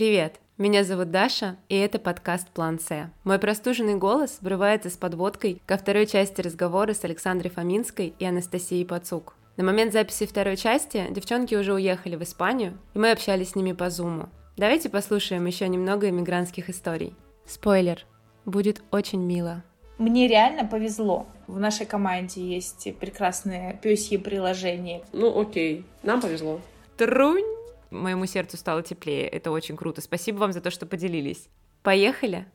Привет! Меня зовут Даша, и это подкаст «План С». Мой простуженный голос врывается с подводкой ко второй части разговора с Александрой Фоминской и Анастасией Пацук. На момент записи второй части девчонки уже уехали в Испанию, и мы общались с ними по зуму. Давайте послушаем еще немного иммигрантских историй. Спойлер, будет очень мило. Мне реально повезло. В нашей команде есть прекрасные пёсьи приложения. Ну окей, нам повезло. Трунь! Моему сердцу стало теплее. Это очень круто. Спасибо вам за то, что поделились. Поехали.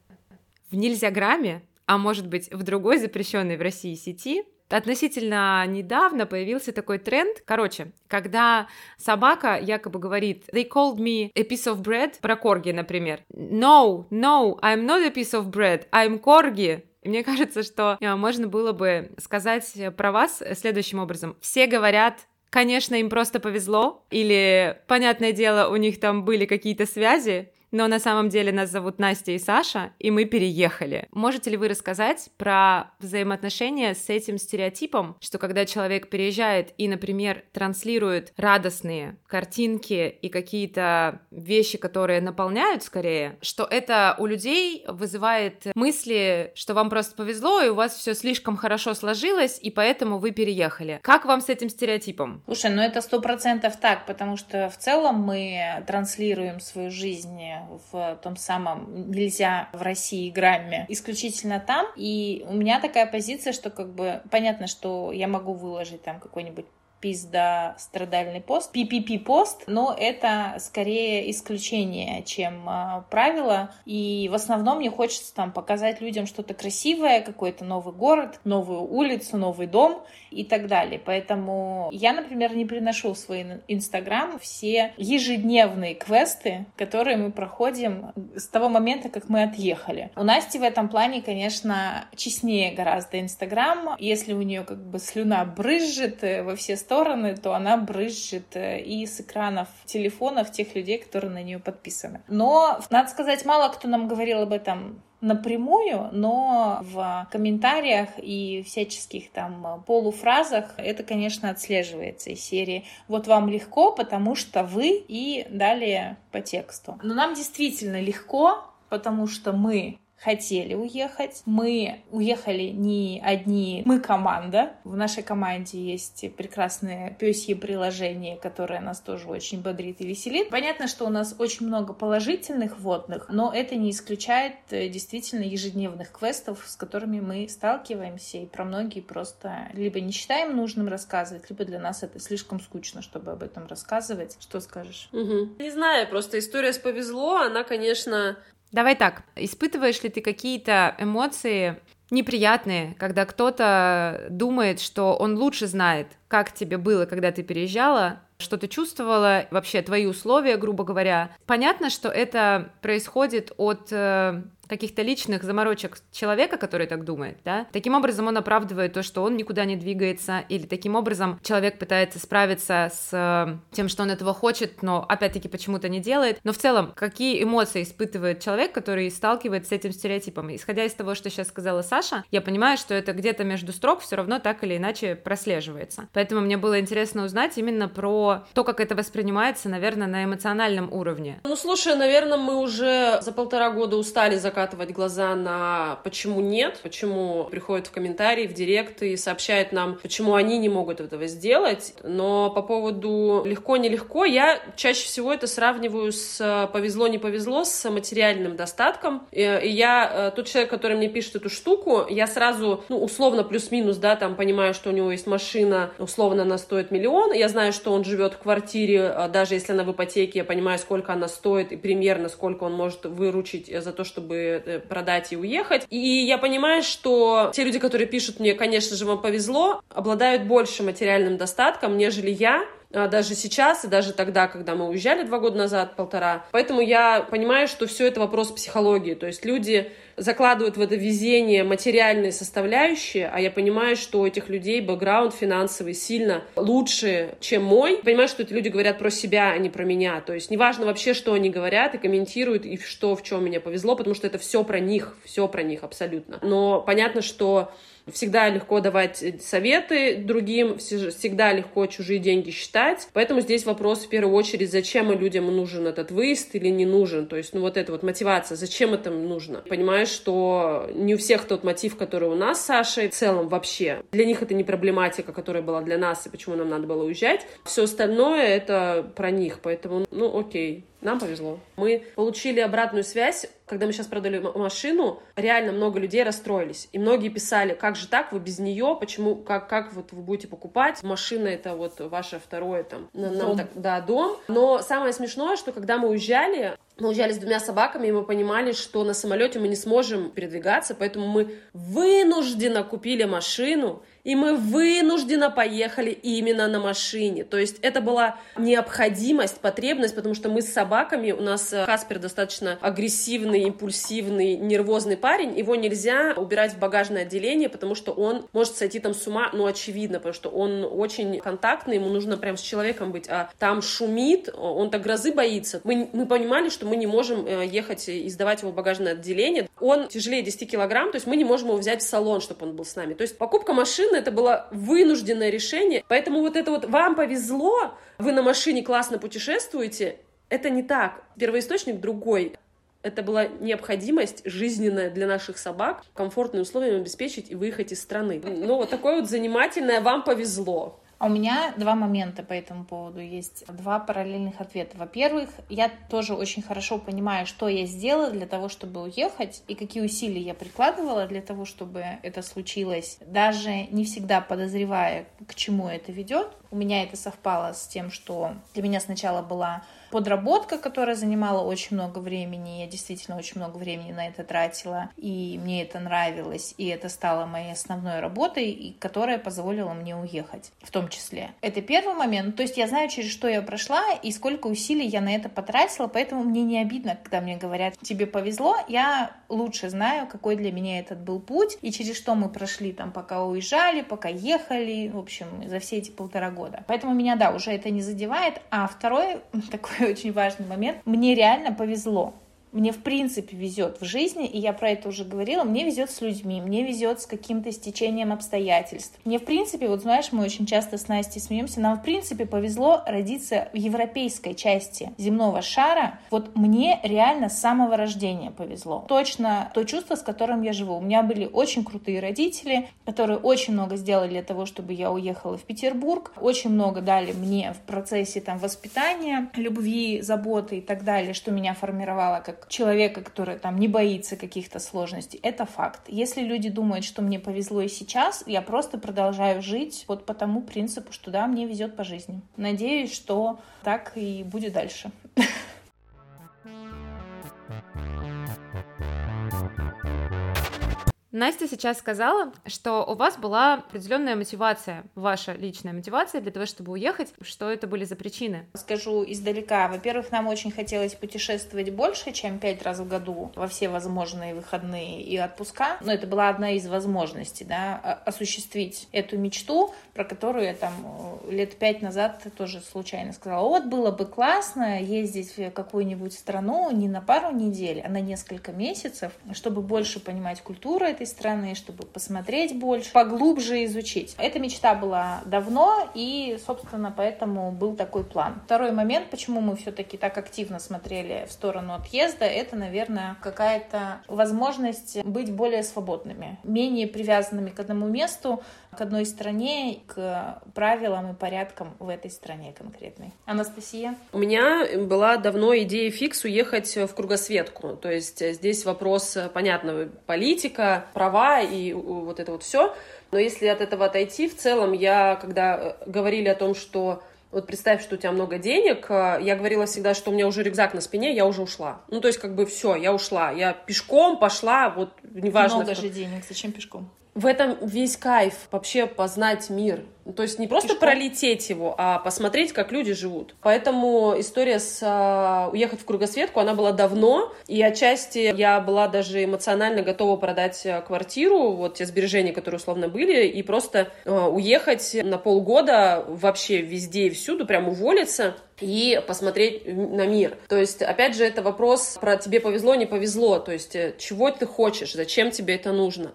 В Нельзяграме, а может быть в другой запрещенной в России сети, относительно недавно появился такой тренд. Короче, когда собака якобы говорит «They called me a piece of bread» про корги, например. «No, no, I'm not a piece of bread, I'm корги». Мне кажется, что э, можно было бы сказать про вас следующим образом. Все говорят Конечно, им просто повезло, или, понятное дело, у них там были какие-то связи, но на самом деле нас зовут Настя и Саша, и мы переехали. Можете ли вы рассказать про взаимоотношения с этим стереотипом, что когда человек переезжает и, например, транслирует радостные картинки и какие-то вещи, которые наполняют скорее, что это у людей вызывает мысли, что вам просто повезло, и у вас все слишком хорошо сложилось, и поэтому вы переехали. Как вам с этим стереотипом? Слушай, ну это сто процентов так, потому что в целом мы транслируем свою жизнь в том самом «Нельзя в России» грамме исключительно там. И у меня такая позиция, что как бы понятно, что я могу выложить там какой-нибудь пизда страдальный пост, PPP пост, но это скорее исключение, чем э, правило. И в основном мне хочется там показать людям что-то красивое, какой-то новый город, новую улицу, новый дом и так далее. Поэтому я, например, не приношу в свой Инстаграм все ежедневные квесты, которые мы проходим с того момента, как мы отъехали. У Насти в этом плане, конечно, честнее гораздо Инстаграм. Если у нее как бы слюна брызжет э, во все стороны, то она брызжет э, и с экранов телефонов тех людей, которые на нее подписаны. Но, надо сказать, мало кто нам говорил об этом напрямую, но в комментариях и всяческих там полуфразах это, конечно, отслеживается из серии «Вот вам легко, потому что вы» и далее по тексту. Но нам действительно легко, потому что мы хотели уехать. Мы уехали не одни, мы команда. В нашей команде есть прекрасное пёсье приложение, которое нас тоже очень бодрит и веселит. Понятно, что у нас очень много положительных водных, но это не исключает э, действительно ежедневных квестов, с которыми мы сталкиваемся, и про многие просто либо не считаем нужным рассказывать, либо для нас это слишком скучно, чтобы об этом рассказывать. Что скажешь? Угу. Не знаю, просто история с повезло, она, конечно, Давай так, испытываешь ли ты какие-то эмоции неприятные, когда кто-то думает, что он лучше знает, как тебе было, когда ты переезжала, что ты чувствовала, вообще твои условия, грубо говоря. Понятно, что это происходит от э, каких-то личных заморочек человека, который так думает, да, таким образом он оправдывает то, что он никуда не двигается, или таким образом человек пытается справиться с э, тем, что он этого хочет, но опять-таки почему-то не делает. Но в целом, какие эмоции испытывает человек, который сталкивается с этим стереотипом? Исходя из того, что сейчас сказала Саша, я понимаю, что это где-то между строк все равно так или иначе прослеживается. Поэтому мне было интересно узнать именно про то, как это воспринимается, наверное, на эмоциональном уровне. Ну, слушай, наверное, мы уже за полтора года устали за закатывать глаза на почему нет, почему приходят в комментарии, в директ и сообщают нам, почему они не могут этого сделать. Но по поводу легко-нелегко, я чаще всего это сравниваю с повезло-не повезло, с материальным достатком. И, я, э, тот человек, который мне пишет эту штуку, я сразу, ну, условно, плюс-минус, да, там понимаю, что у него есть машина, условно, она стоит миллион, я знаю, что он живет в квартире, э, даже если она в ипотеке, я понимаю, сколько она стоит и примерно сколько он может выручить за то, чтобы Э, продать и уехать. И я понимаю, что те люди, которые пишут мне, конечно же, вам повезло, обладают больше материальным достатком, нежели я, а, даже сейчас и даже тогда, когда мы уезжали два года назад, полтора. Поэтому я понимаю, что все это вопрос психологии. То есть люди закладывают в это везение материальные составляющие, а я понимаю, что у этих людей бэкграунд финансовый сильно лучше, чем мой. Понимаю, что эти люди говорят про себя, а не про меня. То есть неважно вообще, что они говорят и комментируют, и что, в чем мне повезло, потому что это все про них, все про них абсолютно. Но понятно, что всегда легко давать советы другим, всегда легко чужие деньги считать. Поэтому здесь вопрос в первую очередь, зачем людям нужен этот выезд или не нужен. То есть, ну вот эта вот мотивация, зачем это нужно. Понимаешь, что не у всех тот мотив, который у нас с Сашей, в целом вообще. Для них это не проблематика, которая была для нас, и почему нам надо было уезжать. Все остальное это про них. Поэтому, ну окей, нам повезло. Мы получили обратную связь, когда мы сейчас продали машину, реально много людей расстроились. И многие писали, как же так, вы без нее, почему, как, как вот вы будете покупать? Машина это вот ваше второе там, дом. нам так, да, дом. Но самое смешное, что когда мы уезжали, мы уезжали с двумя собаками, и мы понимали, что на самолете мы не сможем передвигаться, поэтому мы вынужденно купили машину, и мы вынужденно поехали именно на машине. То есть это была необходимость, потребность, потому что мы с собаками, у нас э, Хаспер достаточно агрессивный, импульсивный, нервозный парень, его нельзя убирать в багажное отделение, потому что он может сойти там с ума, ну, очевидно, потому что он очень контактный, ему нужно прям с человеком быть, а там шумит, он так грозы боится. Мы, мы понимали, что мы не можем э, ехать и сдавать его в багажное отделение. Он тяжелее 10 килограмм, то есть мы не можем его взять в салон, чтобы он был с нами. То есть покупка машины машины, это было вынужденное решение. Поэтому вот это вот «вам повезло», вы на машине классно путешествуете, это не так. Первоисточник другой. Это была необходимость жизненная для наших собак, комфортные условия обеспечить и выехать из страны. Ну, вот такое вот занимательное «вам повезло». А у меня два момента по этому поводу есть, два параллельных ответа. Во-первых, я тоже очень хорошо понимаю, что я сделала для того, чтобы уехать, и какие усилия я прикладывала для того, чтобы это случилось, даже не всегда подозревая, к чему это ведет. У меня это совпало с тем, что для меня сначала была подработка, которая занимала очень много времени. Я действительно очень много времени на это тратила, и мне это нравилось, и это стало моей основной работой, и которая позволила мне уехать, в том числе. Это первый момент. То есть я знаю, через что я прошла, и сколько усилий я на это потратила, поэтому мне не обидно, когда мне говорят, тебе повезло, я лучше знаю, какой для меня этот был путь, и через что мы прошли там, пока уезжали, пока ехали, в общем, за все эти полтора года. Поэтому меня, да, уже это не задевает. А второй такой очень важный момент. Мне реально повезло. Мне в принципе везет в жизни, и я про это уже говорила, мне везет с людьми, мне везет с каким-то стечением обстоятельств. Мне в принципе, вот знаешь, мы очень часто с Настей смеемся, нам в принципе повезло родиться в европейской части земного шара. Вот мне реально с самого рождения повезло. Точно то чувство, с которым я живу. У меня были очень крутые родители, которые очень много сделали для того, чтобы я уехала в Петербург, очень много дали мне в процессе там воспитания, любви, заботы и так далее, что меня формировало как человека, который там не боится каких-то сложностей. Это факт. Если люди думают, что мне повезло и сейчас, я просто продолжаю жить вот по тому принципу, что да, мне везет по жизни. Надеюсь, что так и будет дальше. Настя сейчас сказала, что у вас была определенная мотивация, ваша личная мотивация для того, чтобы уехать. Что это были за причины? Скажу издалека. Во-первых, нам очень хотелось путешествовать больше, чем пять раз в году во все возможные выходные и отпуска. Но это была одна из возможностей, да, осуществить эту мечту, про которую я там э, лет пять назад тоже случайно сказала. Вот, было бы классно ездить в какую-нибудь страну не на пару недель, а на несколько месяцев, чтобы больше понимать культуру этой этой страны, чтобы посмотреть больше, поглубже изучить. Эта мечта была давно, и, собственно, поэтому был такой план. Второй момент, почему мы все-таки так активно смотрели в сторону отъезда, это, наверное, какая-то возможность быть более свободными, менее привязанными к одному месту, к одной стране, к правилам и порядкам в этой стране конкретной. Анастасия? У меня была давно идея фикс уехать в кругосветку. То есть здесь вопрос, понятно, политика, права и вот это вот все. Но если от этого отойти, в целом я, когда э, говорили о том, что вот представь, что у тебя много денег, э, я говорила всегда, что у меня уже рюкзак на спине, я уже ушла. Ну, то есть, как бы все, я ушла. Я пешком пошла, вот неважно. Много же денег, зачем пешком? В этом весь кайф вообще познать мир. То есть не просто Пешком. пролететь его, а посмотреть, как люди живут. Поэтому история с э, уехать в кругосветку, она была давно, и отчасти я была даже эмоционально готова продать а, квартиру, вот те сбережения, которые условно были, и просто э, уехать на полгода вообще везде и всюду, прям уволиться и посмотреть на мир. То есть, опять же, это вопрос про тебе повезло, не повезло. То есть, э, чего ты хочешь, зачем тебе это нужно.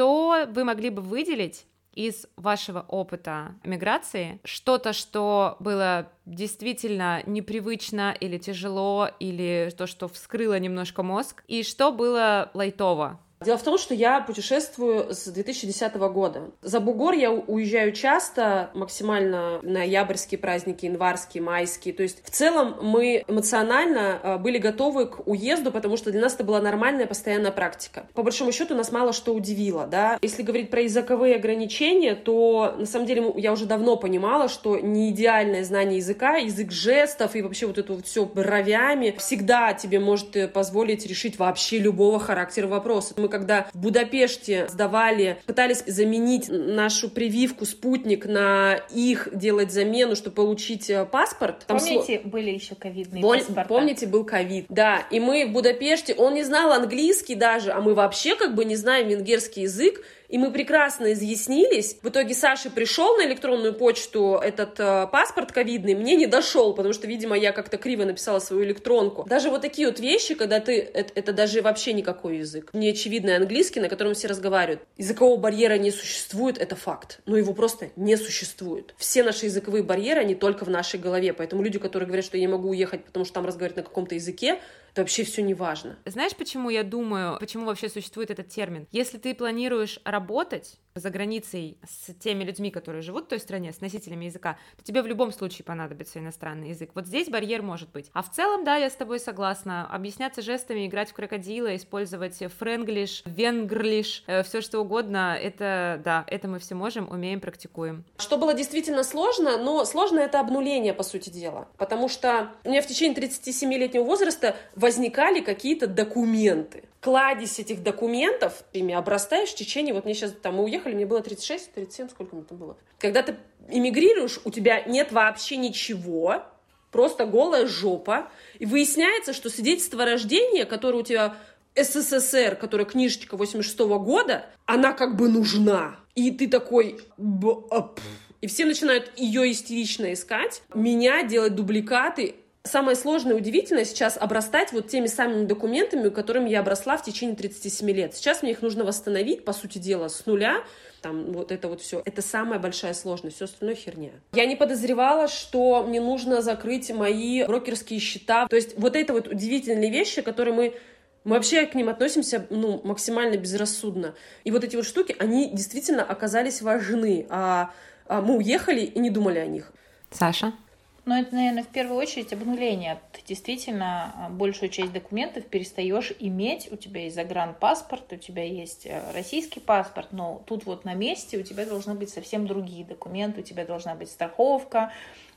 Что вы могли бы выделить из вашего опыта миграции? Что-то, что было действительно непривычно или тяжело, или то, что вскрыло немножко мозг, и что было лайтово Дело в том, что я путешествую с 2010 года. За бугор я уезжаю часто, максимально ноябрьские праздники, январские, майские. То есть в целом мы эмоционально а, были готовы к уезду, потому что для нас это была нормальная постоянная практика. По большому счету нас мало что удивило, да. Если говорить про языковые ограничения, то на самом деле я уже давно понимала, что не идеальное знание языка, язык жестов и вообще вот это вот все бровями всегда тебе может э, позволить решить вообще любого характера вопроса. Мы когда в Будапеште сдавали, пытались заменить нашу прививку спутник на их, делать замену, чтобы получить э, паспорт. Там Помните, сло... были еще ковидные Боль... паспорта? Помните, был ковид. Да, и мы в Будапеште, он не знал английский даже, а мы вообще как бы не знаем венгерский язык, и мы прекрасно изъяснились. В итоге Саша пришел на электронную почту этот э, паспорт ковидный, мне не дошел, потому что, видимо, я как-то криво написала свою электронку. Даже вот такие вот вещи, когда ты... Это, это даже вообще никакой язык. Неочевидный английский, на котором все разговаривают. Языкового барьера не существует, это факт. Но его просто не существует. Все наши языковые барьеры, они только в нашей голове. Поэтому люди, которые говорят, что я не могу уехать, потому что там разговаривают на каком-то языке, это вообще все не важно. Знаешь, почему я думаю, почему вообще существует этот термин? Если ты планируешь работать за границей с теми людьми, которые живут в той стране, с носителями языка, то тебе в любом случае понадобится иностранный язык. Вот здесь барьер может быть. А в целом, да, я с тобой согласна. Объясняться жестами, играть в крокодила, использовать френглиш, венгрлиш, э, все что угодно, это, да, это мы все можем, умеем, практикуем. Что было действительно сложно, но сложно это обнуление, по сути дела. Потому что у меня в течение 37-летнего возраста возникали какие-то документы кладезь этих документов, ими обрастаешь в течение, вот мне сейчас, там, мы уехали, мне было 36, 37, сколько мне там было. Когда ты эмигрируешь, у тебя нет вообще ничего, просто голая жопа, и выясняется, что свидетельство о рождении, которое у тебя СССР, которая книжечка 86 -го года, она как бы нужна. И ты такой... А, и все начинают ее истерично искать, меня делать дубликаты, Самое сложное и удивительное сейчас обрастать вот теми самыми документами, которыми я обросла в течение 37 лет. Сейчас мне их нужно восстановить, по сути дела, с нуля, там вот это вот все. Это самая большая сложность, все остальное херня. Я не подозревала, что мне нужно закрыть мои брокерские счета. То есть вот это вот удивительные вещи, которые мы мы вообще к ним относимся ну, максимально безрассудно. И вот эти вот штуки, они действительно оказались важны. А, а мы уехали и не думали о них. Саша? Но это, наверное, в первую очередь обнуление. Ты действительно а, большую часть документов перестаешь иметь. У тебя есть загранпаспорт, у тебя есть э, российский паспорт, но тут вот на месте у тебя должны быть совсем другие документы, у тебя должна быть страховка,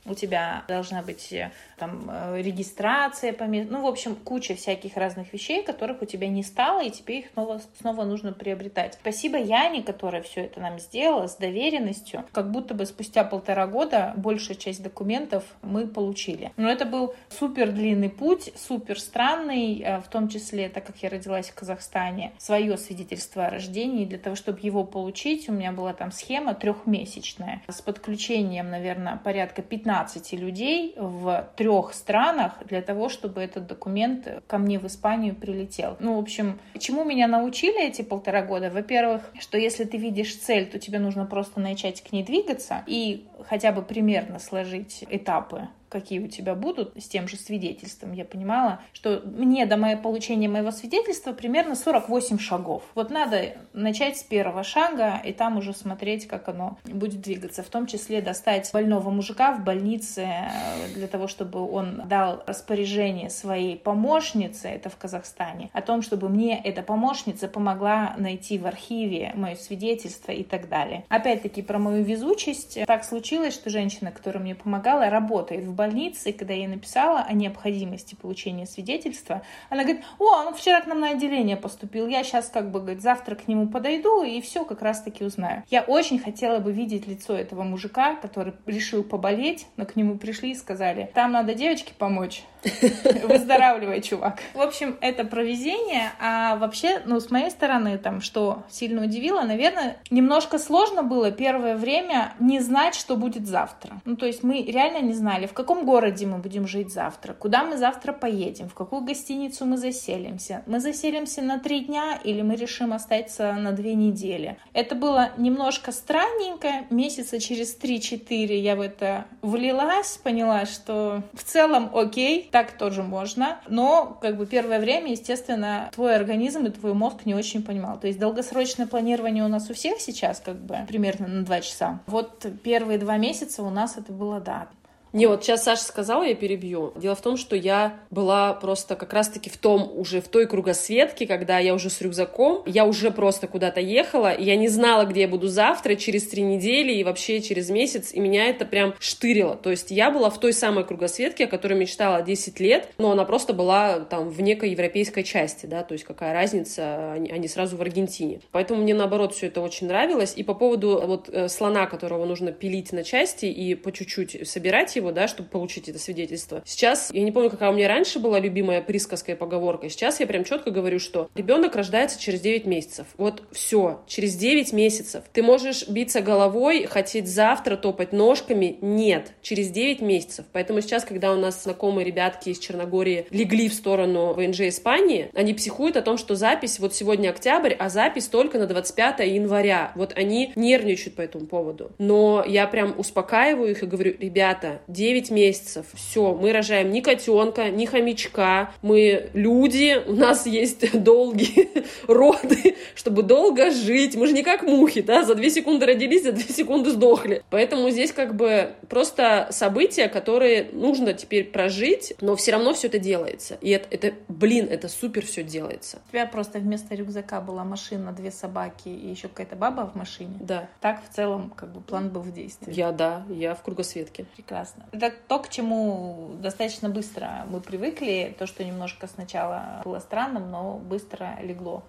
у тебя должна быть э, там э, регистрация по месту, ну, в общем, куча всяких разных вещей, которых у тебя не стало, и тебе их снова, снова нужно приобретать. Спасибо Яне, которая все это нам сделала с доверенностью. Как будто бы спустя полтора года большая часть документов мы получили. Но это был супер длинный путь, супер странный, э, в том числе, так как я родилась в Казахстане, свое свидетельство о рождении, для того, чтобы его получить, у меня была там схема трехмесячная с подключением, наверное, порядка 15 15 людей в трех странах для того, чтобы этот документ ко мне в Испанию прилетел. Ну, в общем, чему меня научили эти полтора года? Во-первых, что если ты видишь цель, то тебе нужно просто начать к ней двигаться и хотя бы примерно сложить этапы какие у тебя будут с тем же свидетельством, я понимала, что мне до моего получения моего свидетельства примерно 48 шагов. Вот надо начать с первого шага и там уже смотреть, как оно будет двигаться. В том числе достать больного мужика в больнице э, для того, чтобы он дал распоряжение своей помощнице, это в Казахстане, о том, чтобы мне эта помощница помогла найти в архиве мое свидетельство и так далее. Опять-таки про мою везучесть. Так случилось, что женщина, которая мне помогала, работает в больнице больнице, когда я ей написала о необходимости получения свидетельства, она говорит, о, он вчера к нам на отделение поступил, я сейчас как бы, говорит, завтра к нему подойду и все как раз-таки узнаю. Я очень хотела бы видеть лицо этого мужика, который решил поболеть, но к нему пришли и сказали, там надо девочке помочь, выздоравливай, чувак. В общем, это провезение, а вообще, ну, с моей стороны, там, что сильно удивило, наверное, немножко сложно было первое время не знать, что будет завтра. Ну, то есть мы реально не знали, в каком каком городе мы будем жить завтра, куда мы завтра поедем, в какую гостиницу мы заселимся. Мы заселимся на три дня или мы решим остаться на две недели. Это было немножко странненько. Месяца через 3-4 я в это влилась, поняла, что в целом окей, так тоже можно. Но как бы первое время, естественно, твой организм и твой мозг не очень понимал. То есть долгосрочное планирование у нас у всех сейчас как бы примерно на 2 часа. Вот первые два месяца у нас это было, да, не, вот сейчас Саша сказала, я перебью. Дело в том, что я была просто как раз-таки в том, уже в той кругосветке, когда я уже с рюкзаком, я уже просто куда-то ехала, и я не знала, где я буду завтра, через три недели и вообще через месяц, и меня это прям штырило. То есть я была в той самой кругосветке, о которой мечтала 10 лет, но она просто была там в некой европейской части, да, то есть какая разница, они, они сразу в Аргентине. Поэтому мне наоборот все это очень нравилось. И по поводу вот э, слона, которого нужно пилить на части и по чуть-чуть собирать его, его, да, чтобы получить это свидетельство. Сейчас, я не помню, какая у меня раньше была любимая присказка и поговорка, сейчас я прям четко говорю, что ребенок рождается через 9 месяцев. Вот все, через 9 месяцев. Ты можешь биться головой, хотеть завтра топать ножками. Нет, через 9 месяцев. Поэтому сейчас, когда у нас знакомые ребятки из Черногории легли в сторону ВНЖ Испании, они психуют о том, что запись, вот сегодня октябрь, а запись только на 25 января. Вот они нервничают по этому поводу. Но я прям успокаиваю их и говорю, ребята, 9 месяцев. Все, мы рожаем ни котенка, ни хомячка. Мы люди, у нас есть долгие роды, чтобы долго жить. Мы же не как мухи, да, за 2 секунды родились, за 2 секунды сдохли. Поэтому здесь как бы просто события, которые нужно теперь прожить, но все равно все это делается. И это, это блин, это супер все делается. У тебя просто вместо рюкзака была машина, две собаки и еще какая-то баба в машине. Да. Так в целом как бы план был в действии. Я, да, я в кругосветке. Прекрасно. Это то, к чему достаточно быстро мы привыкли. То, что немножко сначала было странным, но быстро легло.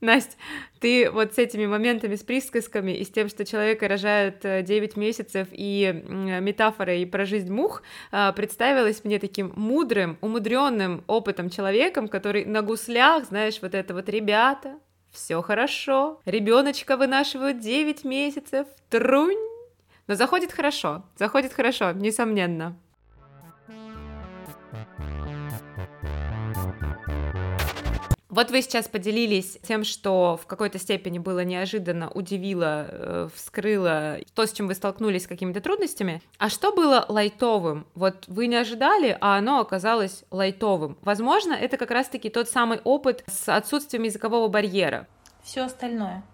Настя, ты вот с этими моментами, с присказками и с тем, что человека рожают 9 э, месяцев и метафорой про жизнь мух, э, представилась мне таким мудрым, умудренным опытом человеком, который на гуслях, знаешь, вот это вот ребята, все хорошо, ребеночка вынашивают 9 месяцев, трунь, но заходит хорошо, заходит хорошо, несомненно. Вот вы сейчас поделились тем, что в какой-то степени было неожиданно, удивило, э, вскрыло то, с чем вы столкнулись с какими-то трудностями. А что было лайтовым? Вот вы не ожидали, а оно оказалось лайтовым. Возможно, это как раз-таки тот самый опыт с отсутствием языкового барьера. Все остальное.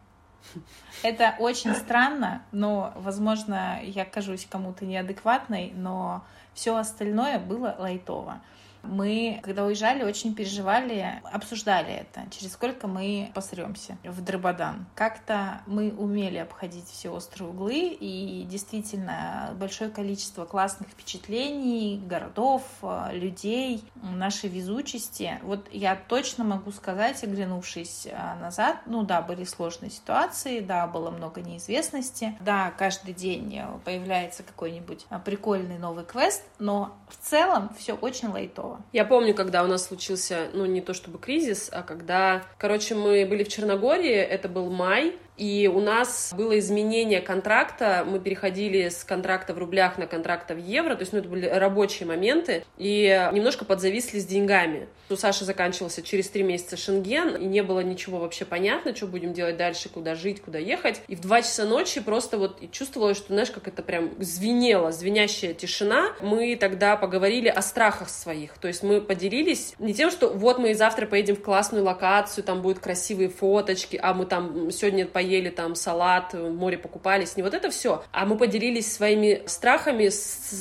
Это очень странно, но, возможно, я кажусь кому-то неадекватной, но все остальное было лайтово. Мы, когда уезжали, очень переживали, обсуждали это, через сколько мы посремся в Драбадан. Как-то мы умели обходить все острые углы, и действительно большое количество классных впечатлений, городов, людей, нашей везучести. Вот я точно могу сказать, оглянувшись а, назад, ну да, были сложные ситуации, да, было много неизвестности, да, каждый день появляется какой-нибудь прикольный новый квест, но в целом все очень лайтово такого. Я помню, когда у нас случился, ну, не то чтобы кризис, а когда, короче, мы были в Черногории, это был май, и у нас было изменение контракта, мы переходили с контракта в рублях на контракта в евро, то есть, ну, это были рабочие моменты, и немножко подзависли с деньгами. У Саши заканчивался через три месяца шенген, и не было ничего вообще понятно, что будем делать дальше, куда жить, куда ехать. И в два часа ночи просто вот чувствовала, что, знаешь, как это прям звенело, звенящая тишина. Мы тогда поговорили о страхах своих, то есть мы поделились не тем, что вот мы завтра поедем в классную локацию, там будут красивые фоточки, а мы там сегодня поедем поели там салат, море покупались, не вот это все, а мы поделились своими страхами с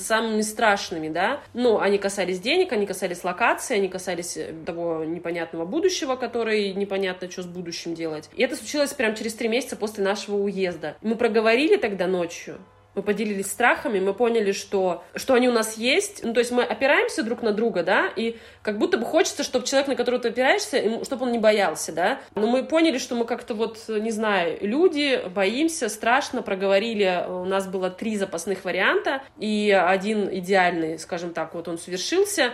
самыми страшными, да, ну, они касались денег, они касались локации, они касались э, того непонятного будущего, который непонятно, что с будущим делать. И это случилось прямо через три месяца после нашего уезда. Мы проговорили тогда ночью, мы поделились страхами, мы поняли, что, что они у нас есть. Ну, то есть мы опираемся друг на друга, да, и как будто бы хочется, чтобы человек, на которого ты опираешься, чтобы он не боялся, да. Но мы поняли, что мы как-то вот, не знаю, люди, боимся, страшно, проговорили. У нас было три запасных варианта, и один идеальный, скажем так, вот он совершился.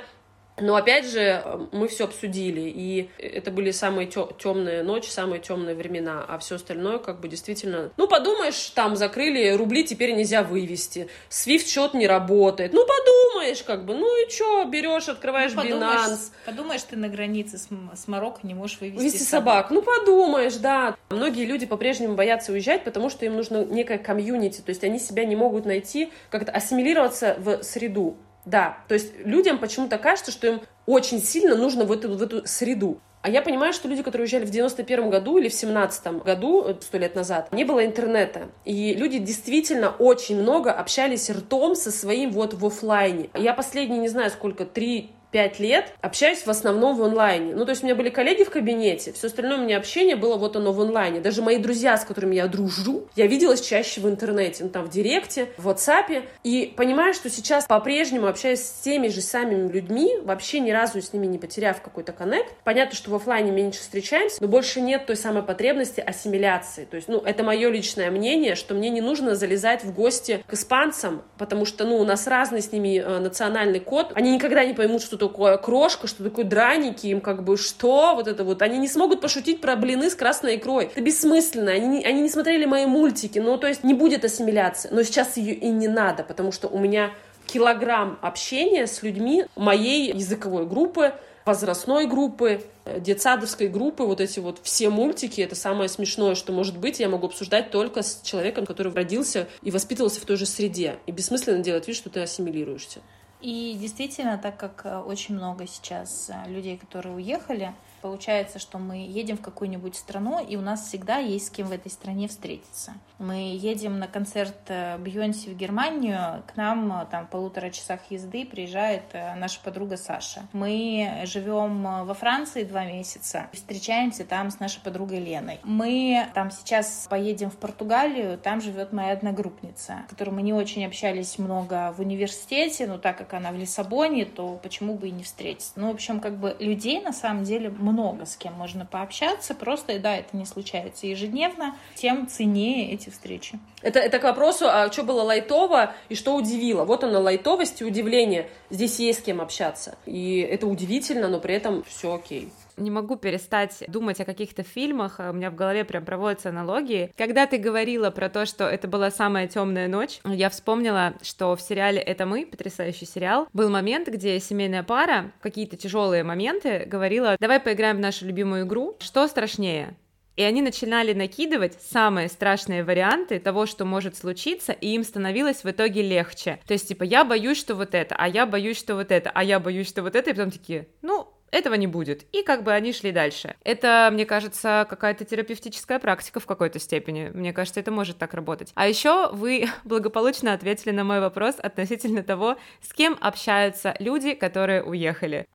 Но опять же, мы все обсудили, и это были самые темные ночи, самые темные времена, а все остальное как бы действительно... Ну, подумаешь, там закрыли рубли, теперь нельзя вывести, Свифт счет не работает. Ну, подумаешь, как бы, ну и что, берешь, открываешь ну, подумаешь, Binance. Подумаешь, ты на границе с, с Марокко не можешь вывести, вывести собак. собак. Ну, подумаешь, да. Многие люди по-прежнему боятся уезжать, потому что им нужно некое комьюнити, то есть они себя не могут найти, как-то ассимилироваться в среду. Да, то есть людям почему-то кажется, что им очень сильно нужно в эту, в эту среду. А я понимаю, что люди, которые уезжали в 91 году или в 17 году, э, сто лет назад, не было интернета. И люди действительно очень много общались ртом со своим вот в офлайне. Я последние, не знаю сколько, три пять лет общаюсь в основном в онлайне. Ну, то есть у меня были коллеги в кабинете, все остальное у меня общение было вот оно в онлайне. Даже мои друзья, с которыми я дружу, я виделась чаще в интернете, ну, там, в Директе, в WhatsApp. И понимаю, что сейчас по-прежнему общаюсь с теми же самыми людьми, вообще ни разу с ними не потеряв какой-то коннект. Понятно, что в офлайне меньше встречаемся, но больше нет той самой потребности ассимиляции. То есть, ну, это мое личное мнение, что мне не нужно залезать в гости к испанцам, потому что, ну, у нас разный с ними э, национальный код. Они никогда не поймут, что такое крошка, что такое драники, им как бы что, вот это вот. Они не смогут пошутить про блины с красной икрой. Это бессмысленно, они они не смотрели мои мультики, ну, то есть не будет ассимиляции. Но сейчас ее и не надо, потому что у меня килограмм общения с людьми моей языковой группы, возрастной группы, детсадовской группы, вот эти вот все мультики, это самое смешное, что может быть, я могу обсуждать только с человеком, который родился и воспитывался в той же среде. И бессмысленно делать вид, что ты ассимилируешься. И действительно, так как э, очень много сейчас э, людей, которые уехали, получается, что мы едем в какую-нибудь страну, и у нас всегда есть с кем в этой стране встретиться. Мы едем на концерт э, Бьонси в Германию, к нам э, там в полутора часах езды приезжает э, наша подруга Саша. Мы живем во Франции два месяца, встречаемся там с нашей подругой Леной. Мы там сейчас поедем в Португалию, там живет моя одногруппница, с которой мы не очень общались много в университете, но так как она в Лиссабоне, то почему бы и не встретиться. Ну, в общем, как бы людей на самом деле много много с кем можно пообщаться, просто, и да, это не случается ежедневно, тем ценнее эти встречи. Это, это к вопросу, а что было лайтово и что удивило. Вот оно, лайтовость и удивление. Здесь есть с кем общаться. И это удивительно, но при этом все окей не могу перестать думать о каких-то фильмах, а у меня в голове прям проводятся аналогии. Когда ты говорила про то, что это была самая темная ночь, я вспомнила, что в сериале «Это мы», потрясающий сериал, был момент, где семейная пара какие-то тяжелые моменты говорила, давай поиграем в нашу любимую игру, что страшнее, и они начинали накидывать самые страшные варианты того, что может случиться, и им становилось в итоге легче. То есть, типа, я боюсь, что вот это, а я боюсь, что вот это, а я боюсь, что вот это, и потом такие, ну, этого не будет. И как бы они шли дальше. Это, мне кажется, какая-то терапевтическая практика в какой-то степени. Мне кажется, это может так работать. А еще вы благополучно ответили на мой вопрос относительно того, с кем общаются люди, которые уехали.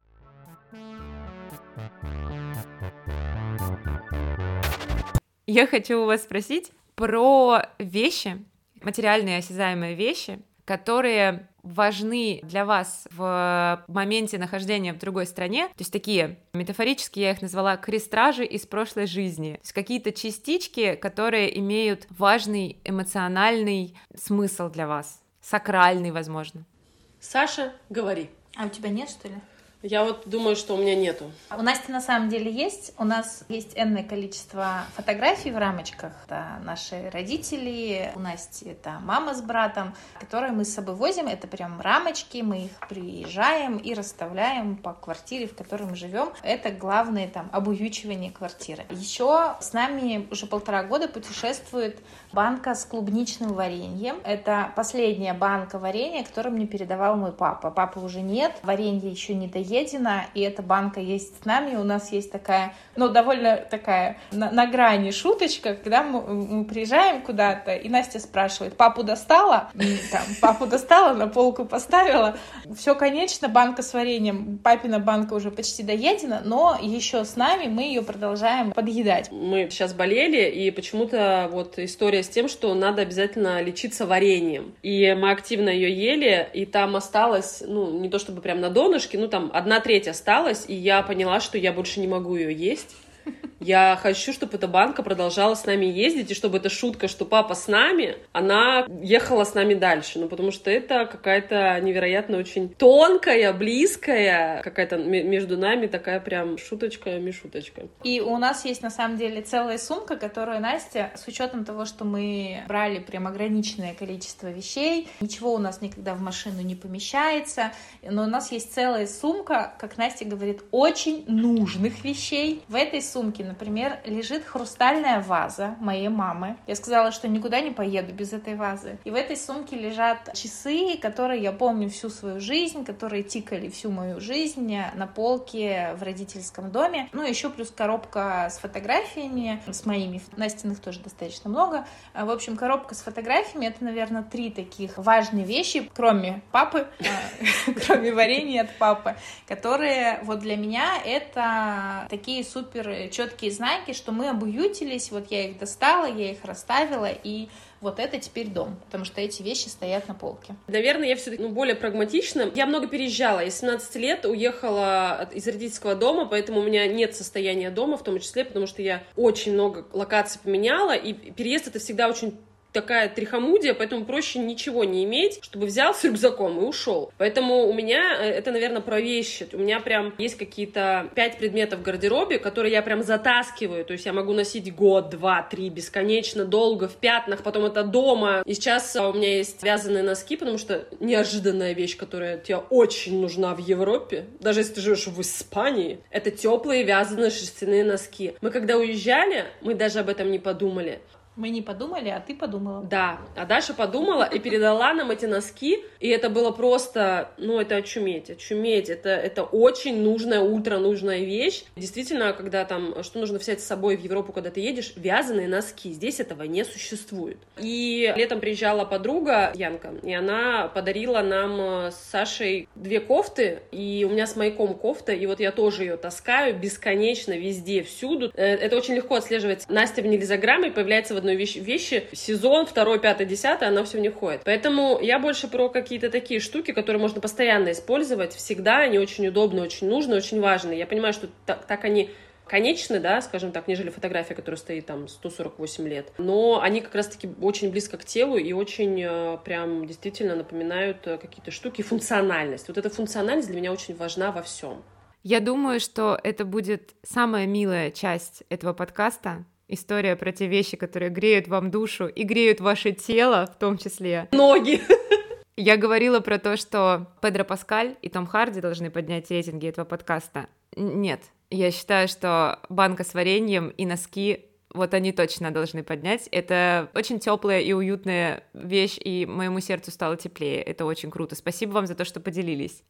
Я хочу у вас спросить про вещи, материальные осязаемые вещи, которые важны для вас в моменте нахождения в другой стране, то есть такие, метафорически я их назвала крестражи из прошлой жизни, то есть какие-то частички, которые имеют важный эмоциональный смысл для вас, сакральный, возможно. Саша, говори. А у тебя нет, что ли? Я вот думаю, что у меня нету. У Насти на самом деле есть. У нас есть энное количество фотографий в рамочках. Это наши родители, у Насти это мама с братом, которые мы с собой возим. Это прям рамочки, мы их приезжаем и расставляем по квартире, в которой мы живем. Это главное там обуючивание квартиры. Еще с нами уже полтора года путешествует банка с клубничным вареньем. Это последняя банка варенья, которую мне передавал мой папа. Папы уже нет, варенье еще не доедено Едина, и эта банка есть с нами. У нас есть такая, ну, довольно такая на, на грани шуточка, когда мы, мы приезжаем куда-то, и Настя спрашивает, папу достала? Там, папу достала, на полку поставила. Все, конечно, банка с вареньем, папина банка уже почти доедена, но еще с нами мы ее продолжаем подъедать. Мы сейчас болели, и почему-то вот история с тем, что надо обязательно лечиться вареньем. И мы активно ее ели, и там осталось, ну, не то чтобы прям на донышке, ну, там одна треть осталась, и я поняла, что я больше не могу ее есть. Я хочу, чтобы эта банка продолжала с нами ездить, и чтобы эта шутка, что папа с нами, она ехала с нами дальше. Ну, потому что это какая-то невероятно очень тонкая, близкая, какая-то между нами такая прям шуточка-мишуточка. И у нас есть, на самом деле, целая сумка, которую Настя, с учетом того, что мы брали прям ограниченное количество вещей, ничего у нас никогда в машину не помещается, но у нас есть целая сумка, как Настя говорит, очень нужных вещей. В этой сумке, например, лежит хрустальная ваза моей мамы. Я сказала, что никуда не поеду без этой вазы. И в этой сумке лежат часы, которые я помню всю свою жизнь, которые тикали всю мою жизнь на полке в родительском доме. Ну, еще плюс коробка с фотографиями, с моими. Настиных тоже достаточно много. В общем, коробка с фотографиями — это, наверное, три таких важные вещи, кроме папы, а, кроме варенья от папы, которые вот для меня это такие супер четкие знаки, что мы обуютились, вот я их достала, я их расставила, и вот это теперь дом, потому что эти вещи стоят на полке. Наверное, я все-таки ну, более прагматична. Я много переезжала. Я 17 лет уехала из родительского дома, поэтому у меня нет состояния дома, в том числе, потому что я очень много локаций поменяла, и переезд это всегда очень такая трихомудия, поэтому проще ничего не иметь, чтобы взял с рюкзаком и ушел. Поэтому у меня э, это, наверное, про вещи. У меня прям есть какие-то пять предметов в гардеробе, которые я прям затаскиваю. То есть я могу носить год, два, три, бесконечно долго в пятнах, потом это дома. И сейчас э, у меня есть вязаные носки, потому что неожиданная вещь, которая тебе очень нужна в Европе, даже если ты живешь в Испании, это теплые вязаные шерстяные носки. Мы когда уезжали, мы даже об этом не подумали. Мы не подумали, а ты подумала. Да, а Даша подумала и передала нам эти носки, и это было просто, ну, это очуметь, очуметь, это, это очень нужная, ультра нужная вещь. Действительно, когда там, что нужно взять с собой в Европу, когда ты едешь, вязаные носки, здесь этого не существует. И летом приезжала подруга Янка, и она подарила нам э, с Сашей две кофты, и у меня с маяком кофта, и вот я тоже ее таскаю бесконечно везде, всюду. Э, это очень легко отслеживать. Настя в нелизограмме появляется в одной одной вещи, вещи сезон, второй, пятый, десятый, она все не ходит. Поэтому я больше про какие-то такие штуки, которые можно постоянно использовать, всегда, они очень удобны, очень нужны, очень важны. Я понимаю, что так, так они конечны, да, скажем так, нежели фотография, которая стоит там 148 лет. Но они как раз-таки очень близко к телу и очень э, прям действительно напоминают э, какие-то штуки, функциональность. Вот эта функциональность для меня очень важна во всем. Я думаю, что это будет самая милая часть этого подкаста, история про те вещи, которые греют вам душу и греют ваше тело в том числе. Ноги. Я говорила про то, что Педро Паскаль и Том Харди должны поднять рейтинги этого подкаста. Нет, я считаю, что банка с вареньем и носки вот они точно должны поднять. Это очень теплая и уютная вещь, и моему сердцу стало теплее. Это очень круто. Спасибо вам за то, что поделились.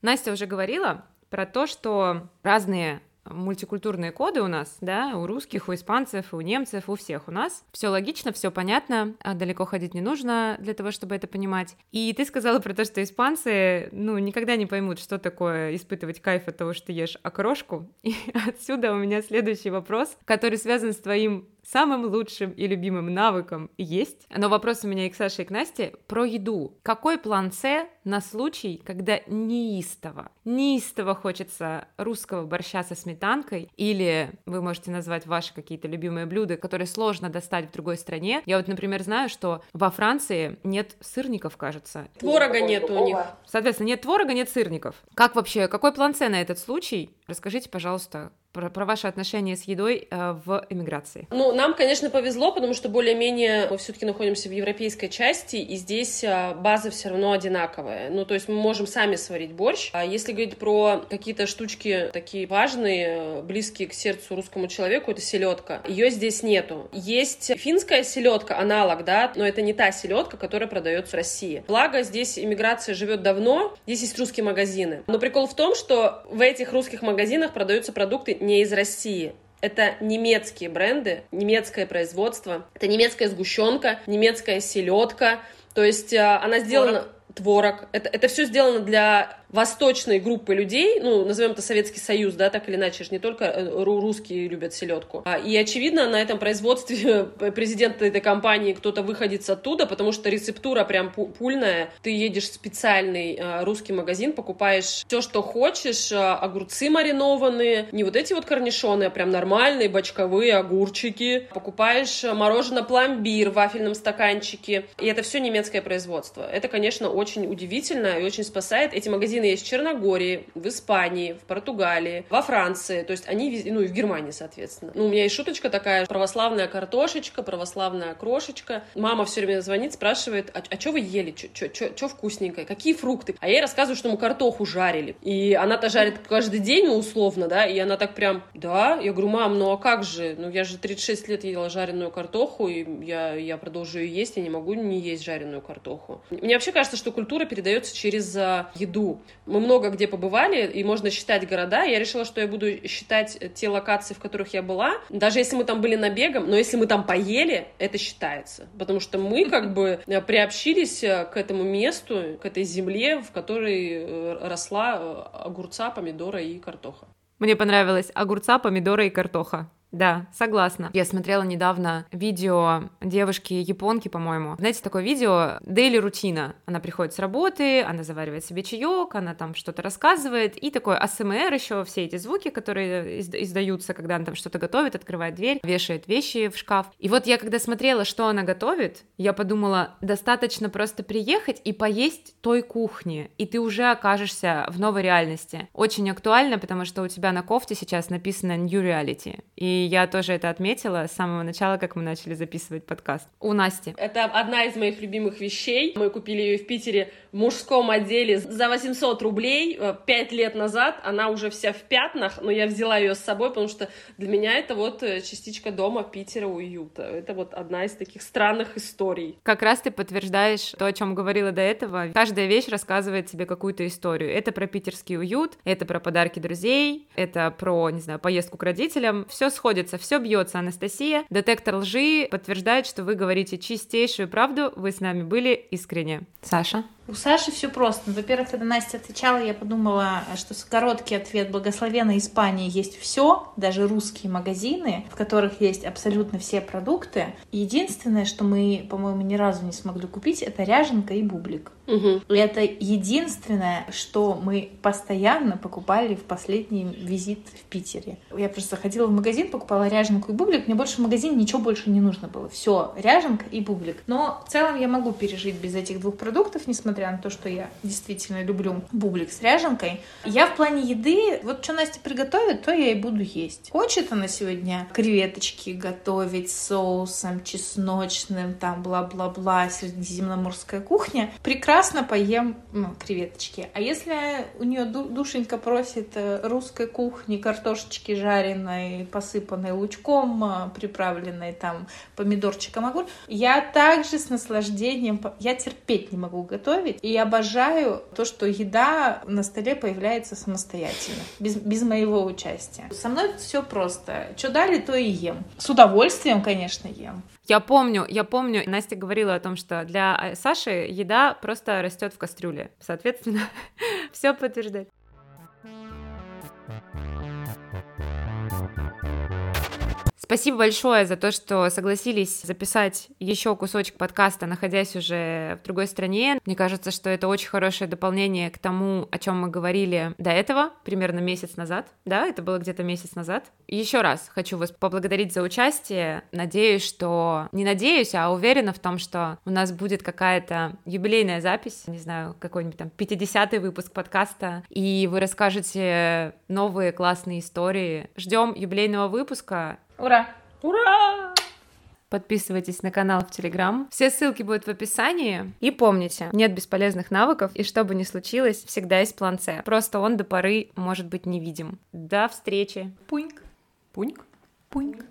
Настя уже говорила, про то, что разные мультикультурные коды у нас, да, у русских, у испанцев, у немцев, у всех у нас. Все логично, все понятно, а далеко ходить не нужно для того, чтобы это понимать. И ты сказала про то, что испанцы, ну, никогда не поймут, что такое испытывать кайф от того, что ешь окрошку. И отсюда у меня следующий вопрос, который связан с твоим самым лучшим и любимым навыком есть. Но вопрос у меня и к Саше, и к Насте про еду. Какой план С на случай, когда неистово, неистово хочется русского борща со сметанкой, или вы можете назвать ваши какие-то любимые блюда, которые сложно достать в другой стране. Я вот, например, знаю, что во Франции нет сырников, кажется. Творога нет у них. Соответственно, нет творога, нет сырников. Как вообще, какой план С на этот случай? Расскажите, пожалуйста, про, про ваши отношения с едой э, в эмиграции. Ну, нам, конечно, повезло, потому что более-менее мы все-таки находимся в европейской части, и здесь э, база все равно одинаковая. Ну, то есть мы можем сами сварить борщ. А если говорить про какие-то штучки такие важные, близкие к сердцу русскому человеку, это селедка. Ее здесь нету. Есть финская селедка, аналог, да, но это не та селедка, которая продается в России. Благо, здесь иммиграция живет давно, здесь есть русские магазины. Но прикол в том, что в этих русских магазинах продаются продукты не из России. Это немецкие бренды, немецкое производство, это немецкая сгущенка, немецкая селедка. То есть э, она сделана... Творог. творог. Это, это все сделано для восточной группы людей, ну, назовем это Советский Союз, да, так или иначе, не только э, русские любят селедку. А, и, очевидно, на этом производстве президент этой компании кто-то выходит оттуда, потому что рецептура прям пульная. Ты едешь в специальный э, русский магазин, покупаешь все, что хочешь, огурцы маринованные, не вот эти вот корнишоны, а прям нормальные бочковые огурчики. Покупаешь мороженое пломбир в вафельном стаканчике. И это все немецкое производство. Это, конечно, очень удивительно и очень спасает. Эти магазины есть в Черногории, в Испании, в Португалии, во Франции. То есть они, ну и в Германии, соответственно. Ну, у меня есть шуточка такая, православная картошечка, православная крошечка. Мама все время звонит, спрашивает, а, а что вы ели, что вкусненькое, какие фрукты? А я ей рассказываю, что мы картоху жарили. И она-то жарит каждый день, условно, да, и она так прям, да, я говорю, мам, ну а как же? Ну, я же 36 лет ела жареную картоху, и я, я продолжу ее есть, я не могу не есть жареную картоху. Мне вообще кажется, что культура передается через а, еду. Мы много где побывали, и можно считать города. Я решила, что я буду считать те локации, в которых я была. Даже если мы там были набегом, но если мы там поели, это считается. Потому что мы как бы э, приобщились э, к этому месту, к этой земле, в которой э, росла огурца, помидора и картоха. Мне понравилось огурца, помидора и картоха. Да, согласна. Я смотрела недавно видео девушки-японки, по-моему. Знаете, такое видео Дейли рутина. Она приходит с работы, она заваривает себе чаек, она там что-то рассказывает, и такой АСМР еще, все эти звуки, которые издаются, когда она там что-то готовит, открывает дверь, вешает вещи в шкаф. И вот я когда смотрела, что она готовит, я подумала, достаточно просто приехать и поесть той кухни, и ты уже окажешься в новой реальности. Очень актуально, потому что у тебя на кофте сейчас написано New Reality. И я тоже это отметила с самого начала, как мы начали записывать подкаст. У Насти. Это одна из моих любимых вещей. Мы купили ее в Питере в мужском отделе за 800 рублей э, пять лет назад. Она уже вся в пятнах, но я взяла ее с собой, потому что для меня это вот э, частичка дома Питера уюта. Это вот одна из таких странных историй. Как раз ты подтверждаешь то, о чем говорила до этого. Каждая вещь рассказывает тебе какую-то историю. Это про питерский уют, это про подарки друзей, это про, не знаю, поездку к родителям. Все сходится, все бьется. Анастасия, детектор лжи подтверждает, что вы говорите чистейшую правду, вы с нами были искренне. Саша? У Саши все просто. Во-первых, когда Настя отвечала, я подумала, что короткий ответ благословенной Испании есть все, даже русские магазины, в которых есть абсолютно все продукты. Единственное, что мы, по-моему, ни разу не смогли купить, это ряженка и бублик. Угу. Это единственное, что мы постоянно покупали в последний визит в Питере. Я просто ходила в магазин, покупала ряженку и бублик. Мне больше в магазине ничего больше не нужно было. Все, ряженка и бублик. Но в целом я могу пережить без этих двух продуктов, несмотря несмотря на то, что я действительно люблю бублик с ряженкой. Я в плане еды, вот что Настя приготовит, то я и буду есть. Хочет она сегодня креветочки готовить с соусом чесночным, там бла-бла-бла, средиземноморская кухня, прекрасно поем ну, креветочки. А если у нее душенька просит э, русской кухни, картошечки жареной, посыпанной лучком, э, приправленной там помидорчиком, огурь, я также с наслаждением, я терпеть не могу готовить, готовить. И обожаю то, что еда на столе появляется самостоятельно, без, без моего участия. Со мной все просто. Что дали, то и ем. С удовольствием, конечно, ем. Я помню, я помню, Настя говорила о том, что для э, Саши еда просто растет в кастрюле. Соответственно, все подтверждает. Спасибо большое за то, что согласились записать еще кусочек подкаста, находясь уже в другой стране. Мне кажется, что это очень хорошее дополнение к тому, о чем мы говорили до этого, примерно месяц назад. Да, это было где-то месяц назад. Еще раз хочу вас поблагодарить за участие. Надеюсь, что... Не надеюсь, а уверена в том, что у нас будет какая-то юбилейная запись, не знаю, какой-нибудь там 50-й выпуск подкаста, и вы расскажете новые классные истории. Ждем юбилейного выпуска. Ура! Ура! Подписывайтесь на канал в Телеграм. Все ссылки будут в описании. И помните, нет бесполезных навыков, и что бы ни случилось, всегда есть план С. Просто он до поры может быть невидим. До встречи. Пуньк. Пуньк. Пуньк.